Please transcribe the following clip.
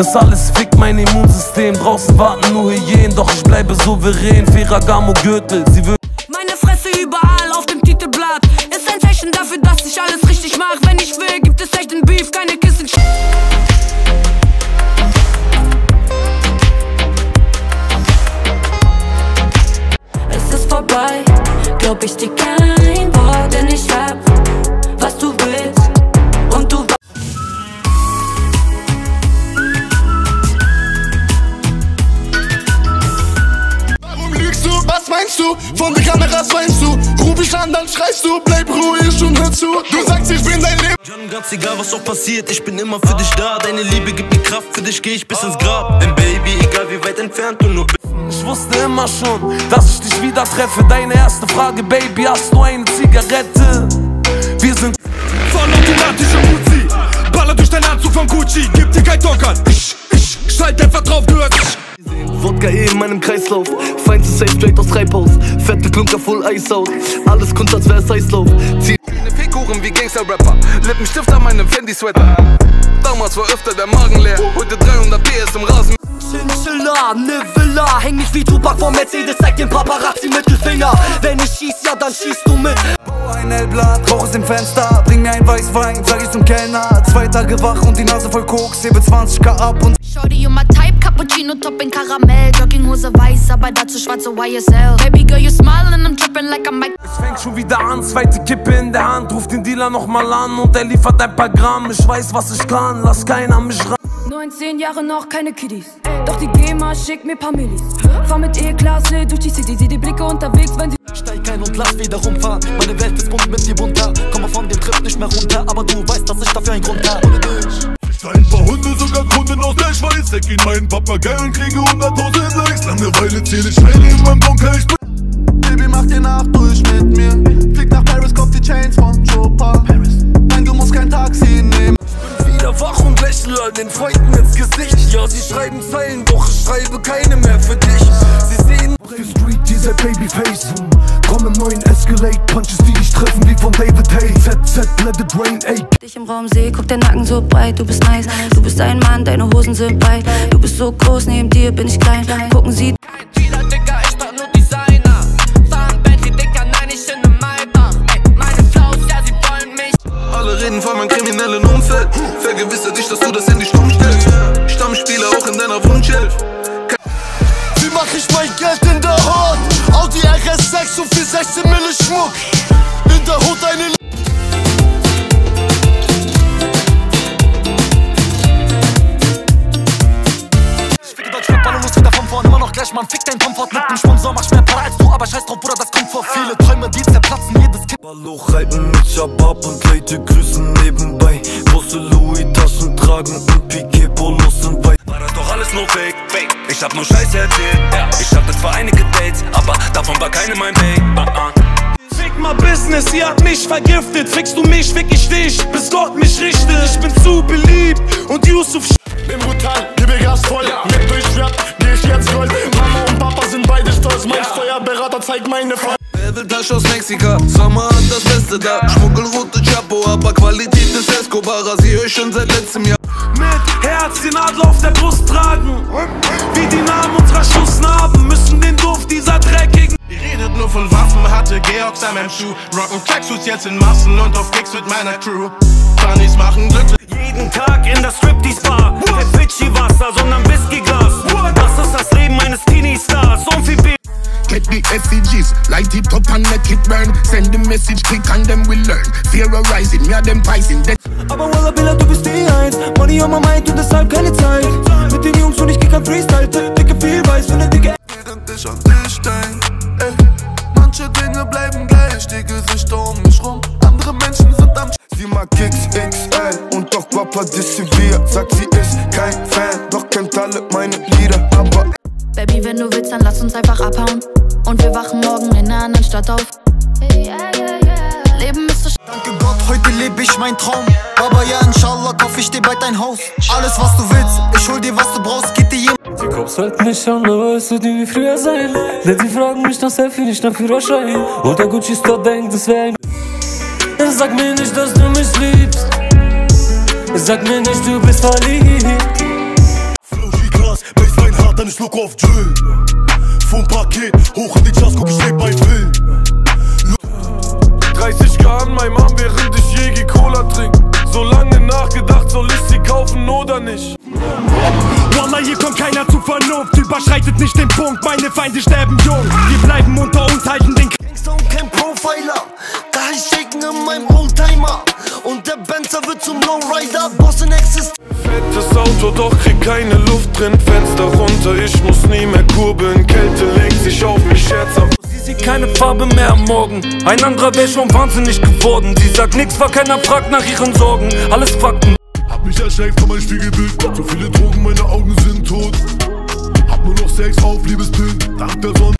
Das alles fickt mein Immunsystem. Draußen warten nur Hyänen, doch ich bleibe souverän. Ferragamo Gürtel, sie will. Meine Fresse überall auf dem Titelblatt. Ist ein Zeichen dafür, dass ich alles richtig mach. Wenn ich will, gibt es echt den Beef, keine Kissen. Es ist vorbei, glaub ich dir kein meinst du? Von der Kameras weinst du? Ruf ich an, dann schreist du, bleib ruhig und hör zu. Du sagst, ich bin dein Leben. John, ganz egal was auch passiert, ich bin immer für dich da. Deine Liebe gibt mir Kraft, für dich geh ich bis ins Grab. Denn Baby, egal wie weit entfernt du nur bist. Ich wusste immer schon, dass ich dich wieder treffe. Deine erste Frage, Baby, hast du eine Zigarette? Wir sind Vollautomatische Uzi Baller durch deinen Anzug von Gucci Gib dir kein Dockern Ich, ich, schalt einfach drauf, du hörst Wodka eh in meinem Kreislauf. Feinste Safe straight aus Treibhaus. Fette Klunker voll Eis out. Alles Kunst, als wär's Eislauf. Zieh Eine Fekuchen wie Gangster-Rapper Lippenstift an meinem Fendi-Sweater Damals war öfter der Magen leer Heute 300 PS im Rasen Chinchilla, ne Villa Häng nicht wie Tupac vor Mercedes, zeig den Paparazzi Mittelfinger Wenn ich schieß, ja dann schießt du mit ein Hellblatt, rauch aus dem Fenster, bring mir ein Weißwein, sag ich zum Kellner. Zwei Tage wach und die Nase voll Koks, hebe 20k ab und Shorty, you my type, Cappuccino, Topping, Karamell Jogginghose weiß, aber dazu schwarze YSL Baby girl, you smile and I'm dripping like a Mike es fängt schon wieder an, zweite Kippe in der Hand, ruf den Dealer nochmal an und er liefert ein paar Gramm. Ich weiß, was ich kann, lass keiner mich ran. 19 Jahre noch keine Kiddies. Doch die GEMA schickt mir paar Millis. Fahr mit E-Klasse durch die City, sieh die Blicke unterwegs, wenn sie. Steig ein und lass wieder rumfahren Meine Welt ist bunt mit dir bunter Komme von dem Trip nicht mehr runter Aber du weißt, dass ich dafür ein Grund hab Ohne dich Ein paar Hunde, sogar Kunden aus der Schweiz. Deck in meinen Papagei und kriege 100.000 Likes. Langeweile zähle ich Scheine in meinem Bunker. Ich bin Baby, mach dir nach durch mit mir. Flieg nach Paris, kauf die Chains von Chopin. Nein, du musst kein Taxi nehmen. Wieder wach und lächle all den Freunden ins Gesicht. Ja, sie schreiben Zeilen, doch ich schreibe keine mehr für dich. Sie sehen Die Street, dieser Babyface Komm im neuen Escalade Punches, die dich treffen wie von David Hay ZZ, let it rain, ey Dich im Raum sehe, guck der Nacken so breit, du bist nice. Du bist ein Mann, deine Hosen sind breit. Du bist so groß, neben dir bin ich klein. Gucken sie. Dealer, Dicker, ich trag nur Designer Fahren Bentley, Dicker, nein, ich in nem Maybach Ey, meine Flaus, ja, sie wollen mich Alle reden von meinem kriminellen Umfeld Vergewissere dich, dass du das Handy stumm stellst Stammspieler auch in deiner Wunschelf Wie mach ich mein Geld in der Hut? Audi RS6 und für 16 Mille Schmuck. Gleich, man fick dein Komfort Mit dem Sponsor, mach mehr Para als du Aber scheiß drauf, Bruder, das kommt vor Viele Träume, die zerplatzen, jedes Kind Ballo halten mich ab ab und Leute grüßen nebenbei. Große Louis-Taschen tragen und Piquet-Polos sind weit. War das doch alles nur Fake, Fake Ich hab nur Scheiße erzählt Ich hatte zwar einige Dates Aber davon war keine mein Babe uh -uh. Fick mal Business, ihr habt mich vergiftet. Fickst du mich, fick ich dich, bis Gott mich richtet. Ich bin zu beliebt und Yusuf Bin brutal, gebe Gas voll. Mit durch Steuerberater zeigt meine Frau. Leveltasche aus Mexika, Sommer hat das Beste da. Schmuggelroute Chapo, aber Qualität ist Escobar. Rasier ich schon seit letztem Jahr. Mit Herz den Adler auf der Brust tragen. Wie die Namen unserer Schussnarben müssen den Duft dieser dreckigen. Ihr redet nur von Waffen, hatte Georgs an meinem Schuh. Rocken Tracksuits jetzt in Massen und auf Gigs mit meiner Crew. Funnies machen glücklich. Jeden Tag in der Striptease-Bar. Kein Pitchy-Wasser, sondern Whiskyglas. Das ist das Leben eines Teenie-Stars. So viel B Get the SCGs, light it up and let it burn. Send the message quick and them will learn. Fear arising, me and them pricing. That Aber Walla Billa, du bist die Eins Money on my mind und deshalb keine Zeit Mit den Jungs und ich geh kein Freestyle Dicke viel weiß, wenn der Dicke Während ich an dich denk, ey Manche Dinge bleiben gleich, die Gesichter um mich rum Andere Menschen sind am Sie mag XXL und doch dissen wir Sagt sie ist kein Fan, doch kennt alle meine Lieder Aber Baby, wenn du willst, dann lass uns einfach abhauen. Und wir wachen morgen in einer anderen Stadt auf. Leben ist so Danke Gott, heute lebe ich mein Traum Baba, ja, inshallah, kauf ich dir bald ein Haus Alles was du willst, ich hol dir was du brauchst Geht dir jemand Die Cops halten mich an, aber es wird nie wie früher sein. Denn sie fragen mich nach Selfie, nicht nach Führerschein. Und der Gucci Store denkt, es wäre ein. Sag mir nicht, dass du mich liebst. Sag mir nicht, du bist verliebt. ich look auf Drill. Vom Paket hoch in die Charts, guck ich leb mein Film. 30 K an meinem Arm, während ich Jägi Cola trink. So lange nachgedacht, soll ich sie kaufen oder nicht? Wallah, hier kommt keiner zu Vernunft, überschreitet nicht den Punkt, meine Feinde sterben jung. Wir bleiben unter uns, halten den Gangster und kein Profiler. Da ich shaken in meinem Oldtimer. Und der Benzer wird zum Lowrider. Boss in Exist. Fettes Auto, doch krieg keine Luft drin. Fenster runter, ich muss nie mehr kurbeln. Kälte lenkt sich auf mich scherzhaft. Sie sieht keine Farbe mehr am Morgen. Ein anderer wäre schon wahnsinnig geworden. Sie sagt nix, weil keiner fragt nach ihren Sorgen. Alles Fakten. Hab mich erschreckt von meinem Spiegelbild. Zu viele Drogen, meine Augen sind tot. Hab nur noch Sex auf Liebesbild. Dank der Sonne.